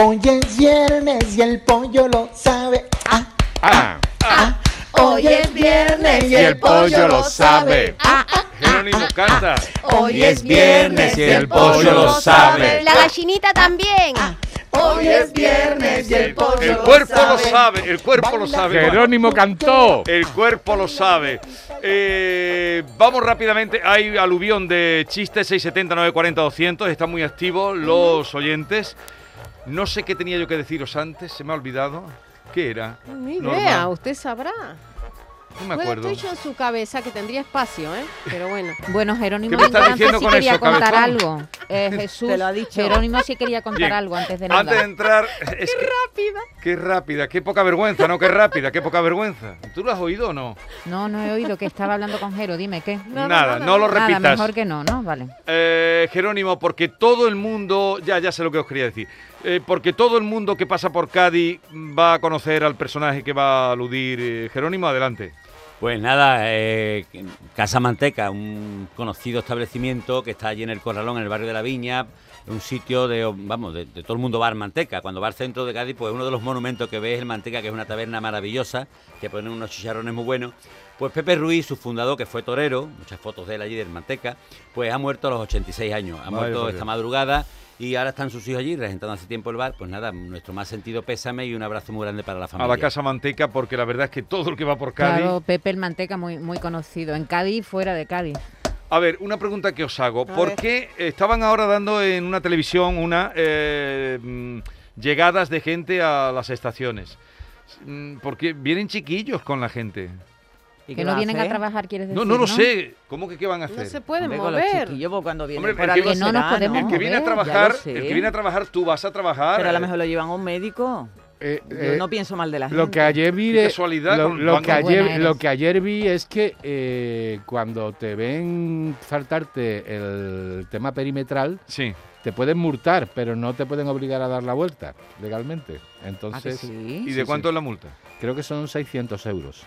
Hoy es viernes y el pollo lo sabe. Ah, Ah, ah. Hoy es viernes y el pollo lo sabe. Ah, Jerónimo canta. Hoy es viernes y el pollo lo sabe. La gallinita también. Hoy es viernes y el pollo El lo cuerpo sabe. lo sabe, el cuerpo lo sabe. Jerónimo cantó. El cuerpo lo sabe. Eh, vamos rápidamente. Hay aluvión de chistes 670 940 200. Están muy activos los oyentes. No sé qué tenía yo que deciros antes. Se me ha olvidado. ¿Qué era? Ni Norma. idea, usted sabrá. No me Bueno, acuerdo. estoy yo en su cabeza que tendría espacio, ¿eh? Pero bueno. Bueno, Jerónimo ¿Qué me estás antes diciendo sí con quería eso, contar cabezón? algo. Eh, Jesús, Te lo ha dicho. Jerónimo sí quería contar Bien. algo antes de nada. Antes de entrar, es que- Rápida. qué rápida, qué poca vergüenza, ¿no? Qué rápida, qué poca vergüenza. ¿Tú lo has oído o no? No, no he oído que estaba hablando con Jero. Dime qué. Nada, no lo Nada, repitas. mejor que no, ¿no? Vale. Eh, Jerónimo, porque todo el mundo, ya, ya sé lo que os quería decir, Eh, porque todo el mundo que pasa por Cádiz va a conocer al personaje que va a aludir eh, Jerónimo, adelante. Pues nada, eh, Casa Manteca, un conocido establecimiento que está allí en el Corralón, en el barrio de la Viña, un sitio de, vamos, de, de todo el mundo va al Manteca. Cuando va al centro de Cádiz, pues uno de los monumentos que ves es el Manteca, que es una taberna maravillosa, que pone unos chicharrones muy buenos. Pues Pepe Ruiz, su fundador, que fue torero, muchas fotos de él allí del Manteca, pues ha muerto a los 86 años. Ha muerto esta madrugada y ahora están sus hijos allí regentando hace tiempo el bar. Pues nada, nuestro más sentido pésame y un abrazo muy grande para la A familia. la Casa Manteca, porque la verdad es que todo el que va por Cádiz... Claro, Pepe el Manteca, muy, muy conocido. En Cádiz, fuera de Cádiz. A ver, una pregunta que os hago. A ¿Por ver. qué estaban ahora dando en una televisión una eh, mm, llegadas de gente a las estaciones? Mm, Porque vienen chiquillos con la gente. ¿Y Que no a vienen a hacer? trabajar, quieres decir. No, no lo sé. ¿Cómo que qué van a No hacer? se pueden Hombre, los mover. pues, cuando vienen Hombre, por el que- Que no nos podemos El que viene a trabajar, el que viene a trabajar, tú vas a trabajar. Pero a lo mejor lo llevan a un médico. Eh, Yo eh, no pienso mal de la gente. Lo que ayer vi, Qué de- casualidad lo, con- lo con- que Qué buena ayer, eres. lo que ayer vi es que eh, cuando te ven faltarte el tema perimetral, Sí. te pueden multar, pero no te pueden obligar a dar la vuelta legalmente. ¿A que Entonces, sí? ¿Y de sí. cuánto es la multa? creo que son 600 euros.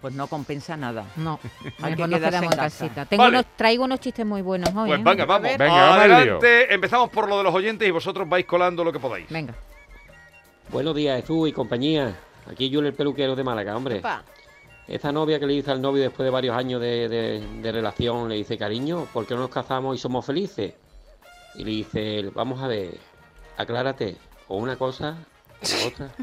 Pues no compensa nada. No, Hay que quedarse en casita. Tengo Vale. unos, traigo unos chistes muy buenos hoy. Pues ¿eh? venga, vamos. Venga, vamos. Adelante. Empezamos por lo de los oyentes y vosotros vais colando lo que podáis. Venga. Buenos días, Jesús y compañía. Aquí Julio el peluquero de Málaga, hombre. Epa. Esta novia que le dice al novio después de varios años de, de- de relación, le dice, cariño, ¿por qué no nos casamos y somos felices? Y le dice, vamos a ver, aclárate, o una cosa o otra.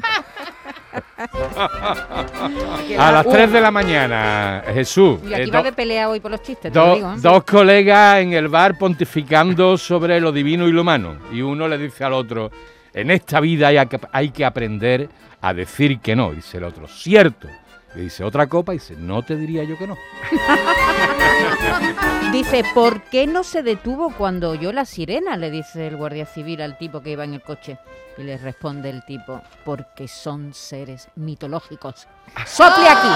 A las 3 de la mañana, Jesús. Y aquí eh, va do- de pelea hoy por los chistes, te do- lo digo. ¿eh? dos colegas en el bar pontificando sobre lo divino y lo humano. Y uno le dice al otro, en esta vida hay que, hay que aprender a decir que no. Dice el otro, cierto. Le dice otra copa y dice, no te diría yo que no. Dice, ¿por qué no se detuvo cuando oyó la sirena? Le dice el guardia civil al tipo que iba en el coche. Y le responde el tipo, porque son seres mitológicos. ¡Sople aquí!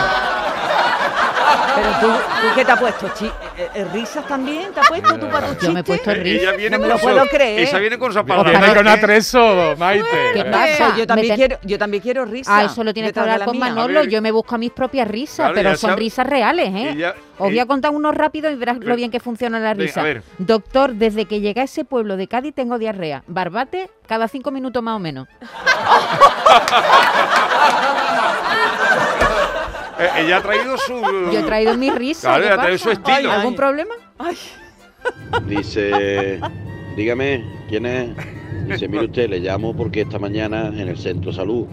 Pero tú, ¿tú qué te has puesto? Chi- eh, eh, ¿Risas también te has puesto tú para tu Yo me he puesto risa. Ella viene No me con lo su- puedo creer. Esa viene con su Viene aparato. con atreso, Maite. ¿Qué Eh, pasa? Yo también Me ten- quiero, yo también quiero risas. Ah, eso lo tienes que detrás de hablar la con mía. Manolo. Ver. Yo me busco mis propias risas, Claro, pero son sabe- risas reales, ¿eh? Ella- Os voy ella- a contar uno rápido y verás lo bien que funciona la Venga, risa. a ver. Doctor, desde que llegué a ese pueblo de Cádiz tengo diarrea. Barbate cada cinco minutos más o menos. Eh, ella ha traído su. Yo he traído mi risa. Claro, ¿qué ella ha traído pasa? su estilo. ¿Algún Ay. problema? Dice, dígame, ¿quién es? Dice, mire usted, le llamo porque esta mañana en el centro de salud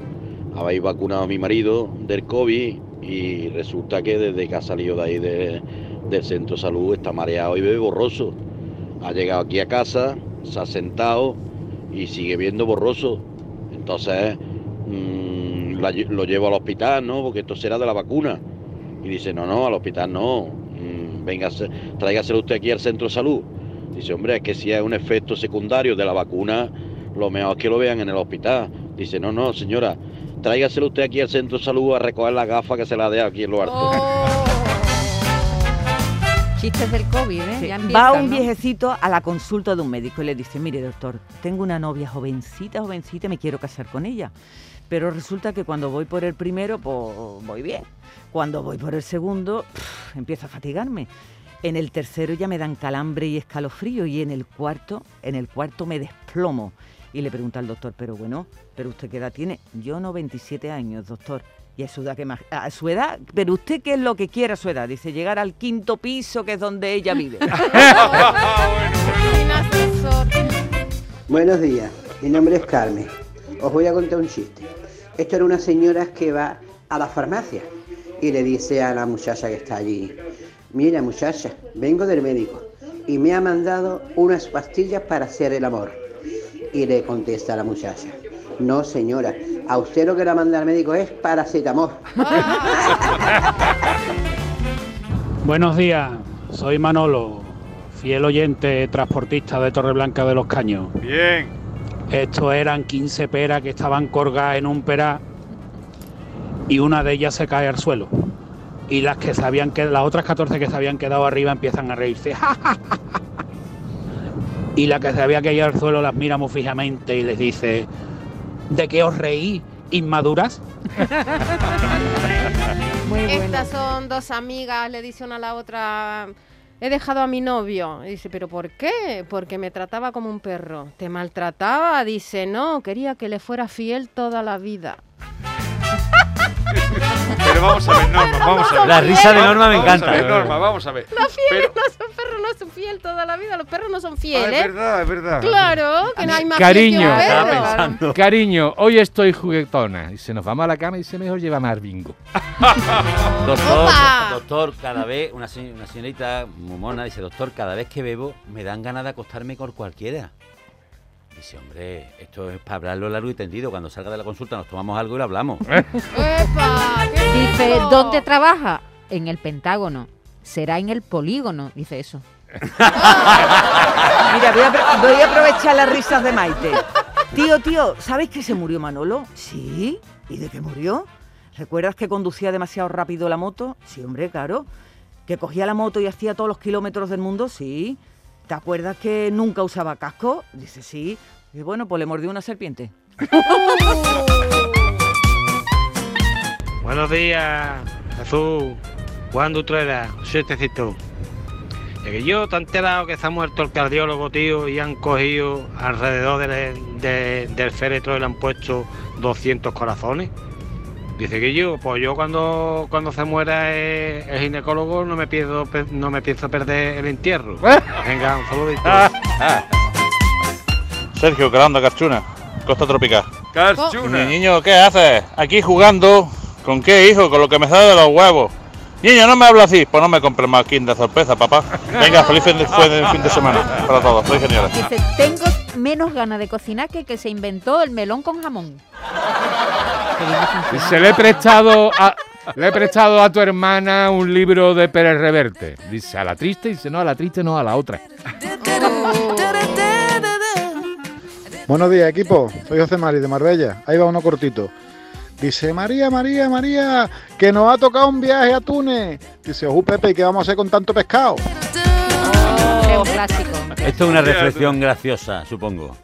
habéis vacunado a mi marido del COVID y resulta que desde que ha salido de ahí de- del centro de salud está mareado y bebe borroso. Ha llegado aquí a casa, se ha sentado y sigue viendo borroso. Entonces mm, la lo llevo al hospital, ¿no? Porque esto será de la vacuna. Y dice, no, no, al hospital no. Mm, venga, tráigaselo usted aquí al centro de salud. Dice, hombre, es que si es un efecto secundario de la vacuna, lo mejor es que lo vean en el hospital. Dice, no, no, señora, tráigaselo usted aquí al centro de salud a recoger la gafa que se la dé aquí en lo alto. Oh. Chistes del COVID, ¿eh? Sí. Ya Va un ¿no? viejecito a la consulta de un médico y le dice, mire doctor, tengo una novia jovencita, jovencita, me quiero casar con ella. Pero resulta que cuando voy por el primero, pues voy bien. Cuando voy por el segundo, pff, empiezo a fatigarme. En el tercero ya me dan calambre y escalofrío y en el cuarto, en el cuarto me desplomo. Y le pregunta al doctor, pero bueno, ¿pero usted qué edad tiene? Yo 97 años, doctor. Y a su edad, ¿qué más? A su edad, pero usted qué es lo que quiere a su edad? Dice, llegar al quinto piso, que es donde ella vive. Buenos días, mi nombre es Carmen. Os voy a contar un chiste. Esto era una señora que va a la farmacia y le dice a la muchacha que está allí, mira muchacha, vengo del médico y me ha mandado unas pastillas para hacer el amor. Y le contesta a la muchacha, no señora, a usted lo que le manda el médico es paracetamol. Buenos días, soy Manolo, fiel oyente transportista de Torreblanca de los Caños. Bien. Estos eran 15 peras que estaban colgadas en un pera y una de ellas se cae al suelo. Y las que se habían quedado, las otras 14 que se habían quedado arriba empiezan a reírse. y la que se había caído al suelo las mira muy fijamente y les dice, ¿de qué os reí, inmaduras? Muy bueno. Estas son dos amigas, le dice una a la otra. He dejado a mi novio. Y dice, ¿pero por qué? Porque me trataba como un perro. ¿Te maltrataba? Dice, no, quería que le fuera fiel toda la vida. Pero vamos a ver, Norma, vamos a ver. La risa de Norma me Vamos a encanta. ver, Norma, vamos a ver. Los fieles Pero- no son perros, no son fiel toda la vida. Los perros no son Ah, es fieles. verdad, es verdad. Claro, que no hay más Cariño. Cariño, hoy estoy juguetona. Y se nos vamos a la cama y se mejor lleva más bingo. Doctor, Opa. doctor, cada vez, una señorita muy mona dice, doctor, cada vez que bebo me dan ganas de acostarme con cualquiera. Dice, hombre, esto es para hablarlo largo y tendido. Cuando salga de la consulta nos tomamos algo y lo hablamos. Epa, Dice. ¿dónde trabaja? En el Pentágono. Será en el polígono, dice eso. Mira, voy a, apro- voy a aprovechar las risas de Maite. Tío, tío, ¿sabes que se murió Manolo? Sí. ¿Y de qué murió? ¿Recuerdas que conducía demasiado rápido la moto? Sí, hombre, claro. ¿Que cogía la moto y hacía todos los kilómetros del mundo? Sí. ¿Te acuerdas que nunca usaba casco? Dice, sí. Y bueno, pues le mordió una serpiente. Buenos días, Jesús. ¿Cuándo tú eras? Sietecito. Es que yo te he enterado que se ha muerto el cardiólogo, tío, y han cogido alrededor del- de- del féretro y le han puesto 200 corazones. Dice que yo, pues yo cuando, cuando se muera el, el ginecólogo no me, pienso, pe- no me pienso perder el entierro. Venga, un saludito. Sergio, Calanda, Carchuna, Costa Tropical. Carchuna. Niño, ¿qué haces? Aquí jugando. ¿Con qué, hijo? Con lo que me sale de los huevos. Niño, no me hablo así. Pues no me compres más Kinder sorpresa, papá. Venga, feliz fin de, fin de semana para todos. Soy genial. Dice, tengo menos ganas de cocinar que el que se inventó el melón con jamón. Se le he prestado a, le he prestado a tu hermana un libro de Pérez Reverte. Dice, a la triste, dice, no, a la triste no, a la otra. Buenos días, equipo. Soy José Mari de Marbella. Ahí va uno cortito. Dice, María, María, María, que nos ha tocado un viaje a Túnez. Dice, ojo, Pepe, ¿y qué vamos a hacer con tanto pescado? Esto es una reflexión graciosa, supongo.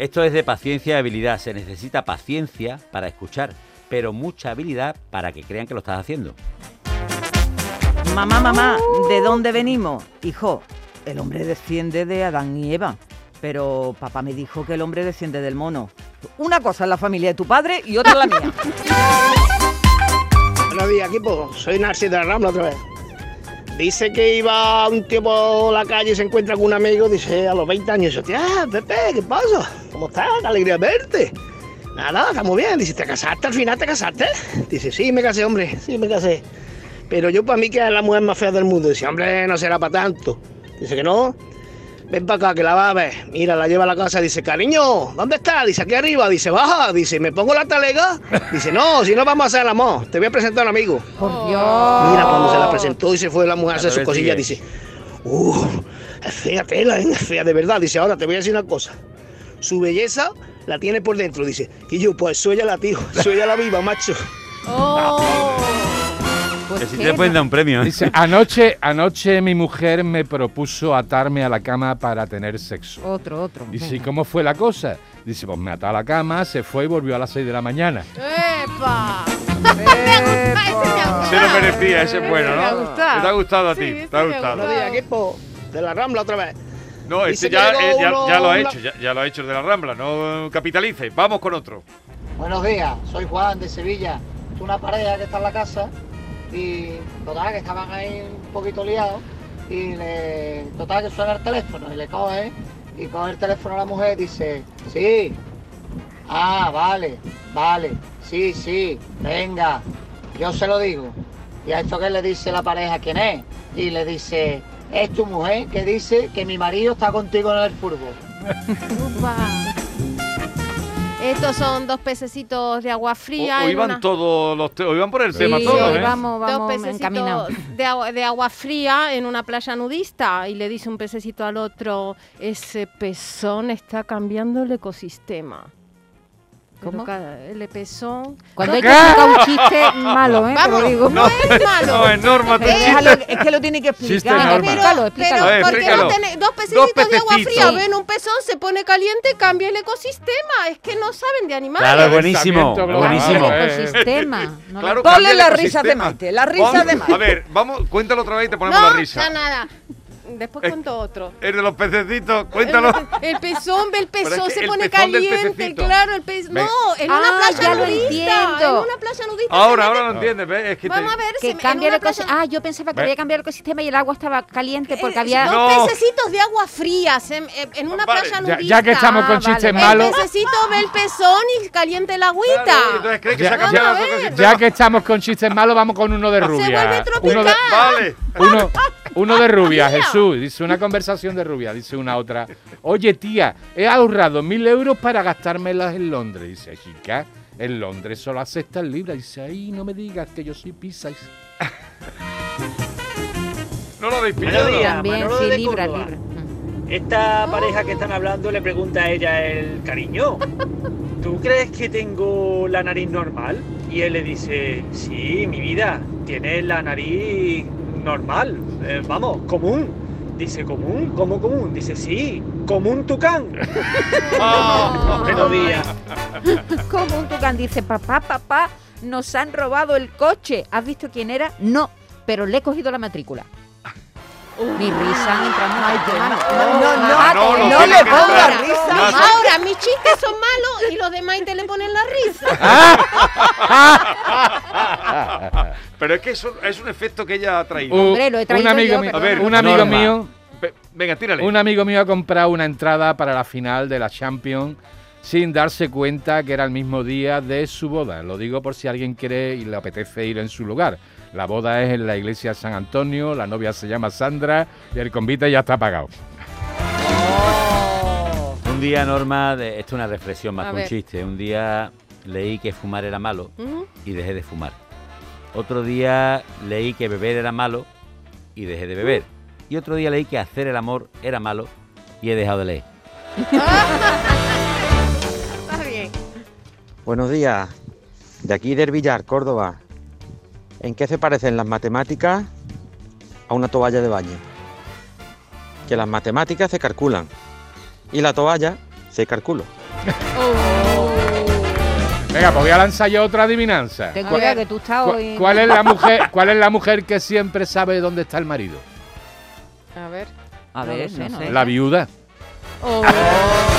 Esto es de paciencia y habilidad. Se necesita paciencia para escuchar, pero mucha habilidad para que crean que lo estás haciendo. Mamá, mamá, ¿de dónde venimos? Hijo, el hombre desciende de Adán y Eva, pero papá me dijo que el hombre desciende del mono. Una cosa es la familia de tu padre y otra la mía. Buenos días, equipo. Soy Narcis de la Rambla otra vez. Dice que iba un tío por la calle y se encuentra con un amigo, dice a los 20 años, dice, tía, Pepe, ¿qué pasa? ¿Cómo estás? Qué alegría verte. Nada, está muy bien. Dice, ¿te casaste? ¿Al final te casaste? Dice, sí, me casé, hombre, sí, me casé. Pero yo para mí que es la mujer más fea del mundo. Dice, hombre, no será para tanto. Dice que no. Ven para acá, que la va a ver. Mira, la lleva a la casa. Dice, cariño, ¿dónde está? Dice, aquí arriba. Dice, baja. Dice, ¿me pongo la talega? Dice, no, si no vamos a hacer el amor. Te voy a presentar a un amigo. Por Dios. Mira, cuando se la presentó y se fue la mujer a hacer sus cosillas, dice, uh, es fea tela, ¿eh? es fea de verdad. Dice, ahora te voy a decir una cosa. Su belleza la tiene por dentro. Dice, y yo, pues soy la tío, soy la viva, macho. Pues si te pueden dar un premio. ¿eh? Dice, anoche, anoche mi mujer me propuso atarme a la cama para tener sexo. Otro, otro. Dice, ¿y cómo fue la cosa? Dice, pues me ató a la cama, se fue y volvió a las 6 de la mañana. ¡Epa! Se lo merecía, ese es bueno, Me ha ¿no? gustado. ¿Te ha gustado a ti? Sí, ¿Te ha este gustado? Buenos días, equipo de la Rambla otra vez. No, este ya, eh, ya, uno- ya lo ha hecho, ya, ya lo ha hecho el de la Rambla, no capitalice. Vamos con otro. Buenos días, soy Juan de Sevilla. Es una pareja que está en la casa y total que estaban ahí un poquito liados y le, total que suena el teléfono y le coge y coge el teléfono a la mujer y dice, sí, ah, vale, vale, sí, sí, venga, yo se lo digo. Y a esto que le dice la pareja quién es y le dice, es tu mujer que dice que mi marido está contigo en el fútbol. Estos son dos pececitos de agua fría. Hoy van una- todos los te- hoy van por el tema Sí, todos, ¿eh? vamos, dos vamos pececitos encaminados. de agua, de agua fría en una playa nudista y le dice un pececito al otro, ese pezón está cambiando el ecosistema. Pero ¿Cómo? cada- el pezón... Cuando hay No, que explicar un chiste malo, ¿eh? Vamos, digo. no es malo. No, es norma, Pero déjalo, es que lo tiene que explicar. norma. Explícalo, explícalo. Porque explícalo. no tiene- dos pececitos de agua fría, Sí. ven un pezón, se pone caliente, cambia el ecosistema. Es que no saben de animales. Claro, buenísimo, buenísimo. El ecosistema. no Claro, Ponle las risas de. Maite, risas Vamos- de Maite. A ver, vamos, cuéntalo otra vez y te ponemos no, la risa. ya nada. Después Eh, cuento otro. El de los pececitos, cuéntalo. El pezón, ve el Pero es pezón, que se el pone pezón caliente, claro, el pez. No, en Ah, una playa ya nudista. En una playa nudista. Ahora, se ahora lo entiendes, ¿ves? Es que te- Vamos a ver, Que se- en cambia el playa- ecosistema. Ah, yo pensaba que había cambiado el ecosistema y el agua estaba caliente porque Eh, había. Dos No. pececitos de agua frías en, en una Vale, playa Ya, nudista. ya que estamos con Ah, chistes vale. malos, El pececito ve el pezón y calienta el agüita. Claro, entonces cree que Ya- se ha cambiado ecosistema. ya que estamos con chistes malos, vamos con uno de rubia. vuelve tropical. Uno de, Vale. Uno, uno de rubia. Jesús. Dice una conversación de rubia. Dice una otra. Oye, tía, he ahorrado mil euros para gastármelas en Londres. Dice, chica, en Londres solo aceptan libras. Dice, ay, no me digas que yo soy pizza. No lo habéis pillado. También, sí, de libra, libra. Esta pareja que están hablando le pregunta a ella el cariño. ¿Tú crees que tengo la nariz normal? Y él le dice, sí, mi vida, tienes la nariz normal, eh, vamos, común. Dice, ¿común? ¿Cómo común? Dice, sí, como un tucán. Buenos días. Como un tucán dice, papá, papá, nos han robado el coche. ¿Has visto quién era? No, pero le he cogido la matrícula. Mi risa. No, no, no, no le entrar. risa. No, Ahora, mis chistes son malos y los de Maite le ponen la risa. Pero es que eso es un efecto que ella ha traído. Un- Hombre, lo he traído un amigo yo, mío, A ver, un amigo mío, Ve- Venga, tírale. un amigo mío ha comprado una entrada para la final de la Champions sin darse cuenta que era el mismo día de su boda. Lo digo por si alguien quiere y le apetece ir en su lugar. La boda es en la iglesia de San Antonio, la novia se llama Sandra y el convite ya está pagado. Un día, Norma, de- esto es una reflexión más que un chiste. Un día leí que fumar era malo y dejé de fumar. Otro día leí que beber era malo y dejé de beber. Y otro día leí que hacer el amor era malo y he dejado de leer. Buenos días. De aquí del Villar, Córdoba. ¿En qué se parecen las matemáticas a una toalla de baño? Que las matemáticas se calculan y la toalla se calcula. Venga, pues voy a lanzar yo otra adivinanza. Ten ¿Cuál- cuidado que tú estás hoy. ¿Cuál es la mujer, cuál es la mujer que siempre sabe dónde está el marido? A ver. A No ver, sé, no sé. La viuda. ¡Qué viejo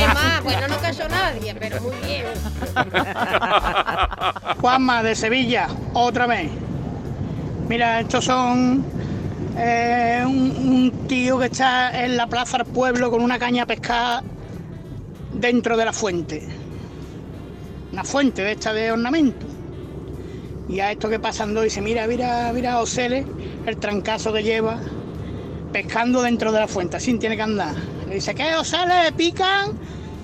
además! No cayó nadie, pero muy bien. Juanma de Sevilla, otra vez. Mira, estos son eh, un, tío que está en la plaza del pueblo con una caña a pescar dentro de la fuente. Una fuente de esta de ornamento. Y a esto que pasando dice, mira, mira, mira, Osele, el trancazo que lleva pescando dentro de la fuente, así tiene que andar. Le dice, ¿qué, Osele? ¿Pican?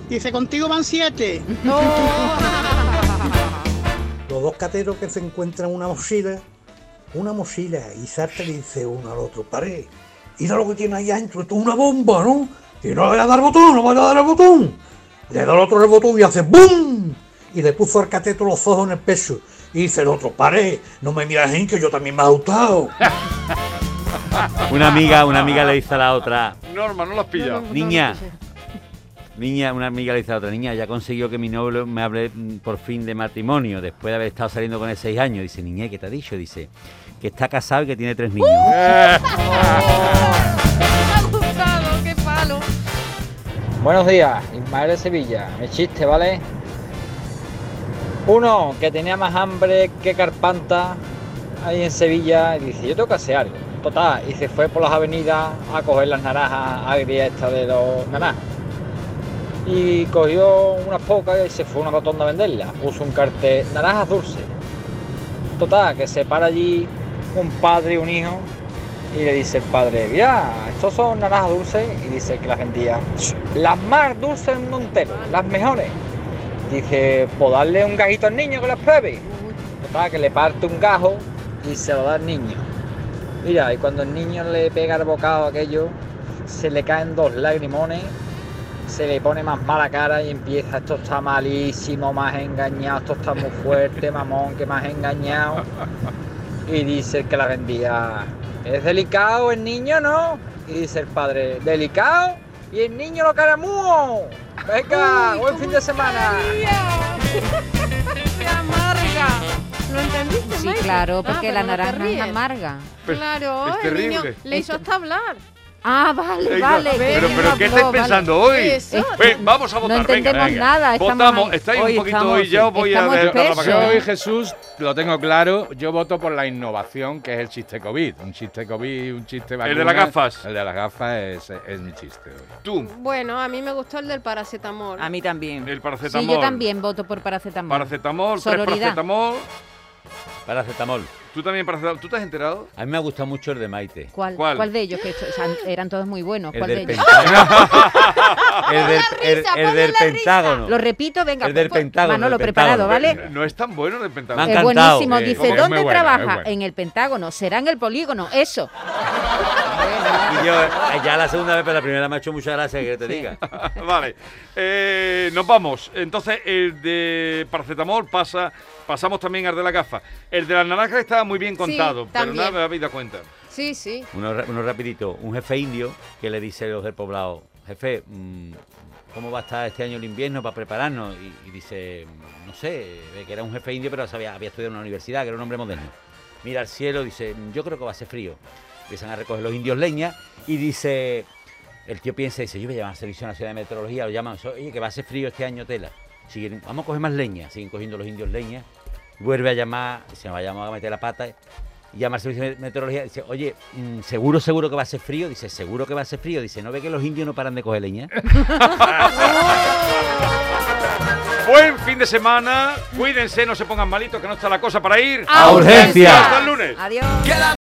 Dice, contigo van siete. Los dos cateros que se encuentran una mochila, una mochila, y salta y le dice uno al otro, pare, mira lo que tiene ahí adentro, esto es una bomba, ¿no? Y no le voy a dar el botón, no voy a dar el botón. Le da el otro el botón y hace ¡BUM! Y le puso al cateto los ojos en el pecho. Y dice el otro, pare, no me miras en que yo también me he asustado. Una amiga, una amiga le dice a la otra, Norma, no lo has pillado. niña, niña, una amiga le dice a la otra, niña, ya consiguió que mi novio me hable por fin de matrimonio, después de haber estado saliendo con él seis años. Dice, niña, ¿qué te ha dicho? Dice, que está casado y que tiene tres niños. Me ha gustado. Buenos días, Ismael de Sevilla. Mi chiste, ¿vale? Uno que tenía más hambre que Carpanta ahí en Sevilla y dice, yo tengo que hacer algo. Total, y se fue por las avenidas a coger las naranjas agrias estas de los naranjas. Y cogió unas pocas y se fue a una rotonda a venderlas. Puso un cartel, naranjas dulces. Total, que se para allí un padre y un hijo y le dice el padre, mira, estos son naranjas dulces. Y dice que las vendía, las más dulces del mundo entero, las mejores. Dice, pues darle un gajito al niño que las pruebe. Total, que le parte un gajo y se lo da al niño. Mira, y cuando el niño le pega el bocado a aquello, se le caen dos lagrimones, se le pone más mala cara y empieza, esto está malísimo, más engañado, esto está muy fuerte, mamón, que más engañado. Y dice el que la vendía, ¿es delicado el niño no? Y dice el padre, ¿delicado? Y el niño lo caramúo. Venga, buen fin de semana. ¿Lo entendiste, Sí, Maite? claro, Ah, porque la no naranja es ríes. amarga. Claro, es el niño terrible. le hizo hasta hablar. Ah, vale, vale. Pero, no ¿qué estáis vale. pensando hoy? Ven, vamos a No votar. entendemos venga, nada, estamos Votamos. Estáis Hoy un poquito estamos- hoy. Ya os voy a vaca. Yo hoy, Jesús, lo tengo claro, yo voto por la innovación que es el chiste COVID. Un chiste COVID, un chiste El de las gafas. El de las gafas es, es mi chiste hoy. Tú, Bueno, a mí me gustó el del paracetamol. A mí también. el Sí, paracetamol. yo también voto por paracetamol. Paracetamol, tres Sororidad. paracetamol. Paracetamol. Tú también paracetamol. ¿Tú te has enterado? A mí me ha gustado mucho el de Maite. ¿Cuál, ¿Cuál? ¿Cuál? de ellos? Que o sea, eran todos muy buenos. El ¿Cuál del de ellos? Pentágono. el del, el- risa, el del. Pentágono. Lo repito, venga. El del pues, Pentágono, Manolo, el preparado, Pentágono. ¿vale? No es tan bueno el Me pentágono. han Es encantado, buenísimo. eh, Dice, ¿dónde bueno, trabaja? bueno. En el Pentágono. ¿Será en el polígono? Eso. Y yo, eh, ya la segunda vez, pero la primera me ha hecho mucha gracia que te diga. vale. Eh, nos vamos. Entonces, el de paracetamol pasa. Pasamos también al de la gafa. El de las naranjas estaba muy bien Sí, contado, pero también. nada me habéis dado cuenta. Sí, sí. Uno, ra- uno rapidito, un jefe indio que le dice a los del poblado, jefe, mm, ¿cómo va a estar este año el invierno para prepararnos? Y, y dice, mm, no sé, que era un jefe indio, pero sabía, había estudiado en una universidad, que era un hombre moderno. Mira al cielo, dice, "Mm, yo creo que va a ser frío. Empiezan a recoger los indios leña y dice, el tío piensa, dice, yo voy a llamar a Servicio Nacional de Meteorología, lo llaman, oye, que va a ser frío este año tela. Siguen, vamos a coger más leña, siguen cogiendo los indios leña. Vuelve a llamar, se va a llamar a meter la pata y llama al servicio de meteorología dice, oye, mm, seguro, seguro que va a ser frío. Dice, seguro que va a ser frío. Dice, ¿no ve que los indios no paran de coger leña? Buen fin de semana. Cuídense, no se pongan malitos, que no está la cosa para ir. A urgencia. Hasta el lunes. Adiós.